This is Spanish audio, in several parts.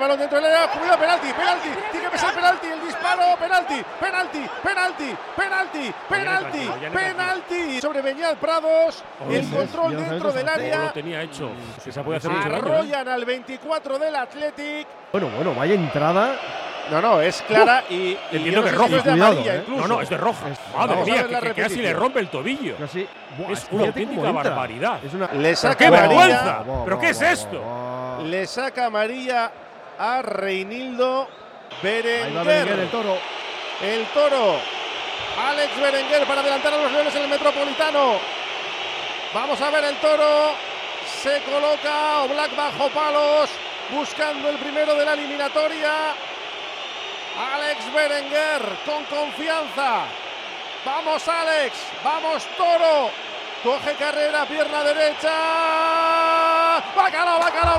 Balón dentro del área, cuidado, penalti, penalti, tiene que ser penalti, el disparo, penalti, penalti, penalti, penalti, penalti, penalti sobre Beñat Prados, el control dentro del área. Lo tenía hecho, que se puede hacer. ¿eh? Arrollan al 24 del Athletic. Bueno, bueno, vaya entrada. No, no, es clara y. Entiendo que es de cuidado, amarilla ¿eh? incluso. No, no, es de roja. Es- Madre mía, que, que casi le rompe el tobillo. Casi. Buah, Es una auténtica barbaridad. Es una. Le saca ¡Qué amarilla, vergüenza! Buah, ¿Pero buah, qué es buah, esto? buah. Le saca amarilla a Reinildo Berenguer, el toro. El toro. Alex Berenguer para adelantar a los Leones en el Metropolitano. Vamos a ver el toro. Se coloca Oblak bajo palos. Buscando el primero de la eliminatoria. Alex Berenguer con confianza. Vamos Alex. Vamos toro. Coge carrera, pierna derecha. Bacalao, bacalao, bacalao,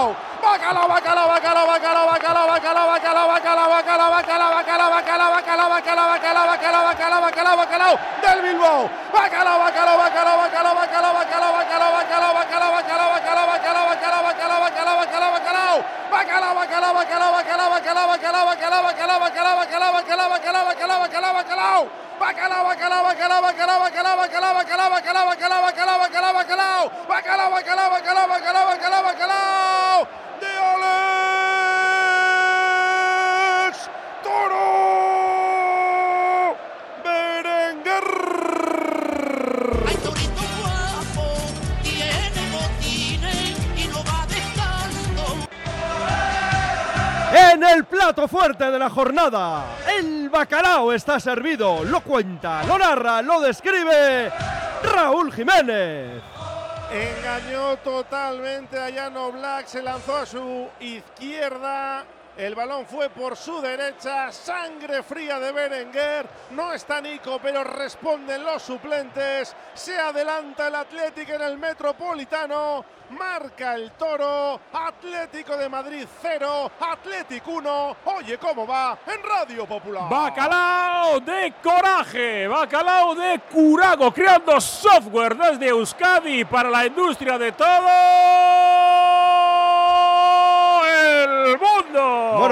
bacalao del Bilbao. Bacalao, bacalao, bacalao, bacalao, bacalao, bacalao, bacalao, bacalao, bacalao, bacalao, bacalao, bacalao, bacalao, bacalao, bacalao, bacalao, bacalao, bacalao, bacalao del Bilbao. Bacalao, bacalao, bacalao, bacalao, bacalao, bacalao, bacalao, bacalao, bacalao, bacalao, bacalao, bacalao, bacalao, bacalao, bacalao, bacalao, bacalao. Bacalao, bacalao, bacalao, bacalao, bacalao, bacalao, bacalao, bacalao, bacalao, bacalao, bacalao, bacalao, bacalao, bacalao, bacalao. Bacalao, bacalao, bacalao, bacalao, bacalao, bacalao, bacalao, bacalao, bacalao, bacalao, bacalao, el plato fuerte de la jornada, el bacalao está servido. Lo cuenta, lo narra, lo describe Raúl Jiménez. Engañó totalmente a Llano Black, se lanzó a su izquierda. El balón fue por su derecha, sangre fría de Berenguer. No está Nico, pero responden los suplentes. Se adelanta el Atlético en el Metropolitano. Marca el toro. Atlético de Madrid 0, Atlético 1. Oye cómo va en Radio Popular. Bacalao de coraje, bacalao de curago, creando software desde Euskadi para la industria de todo.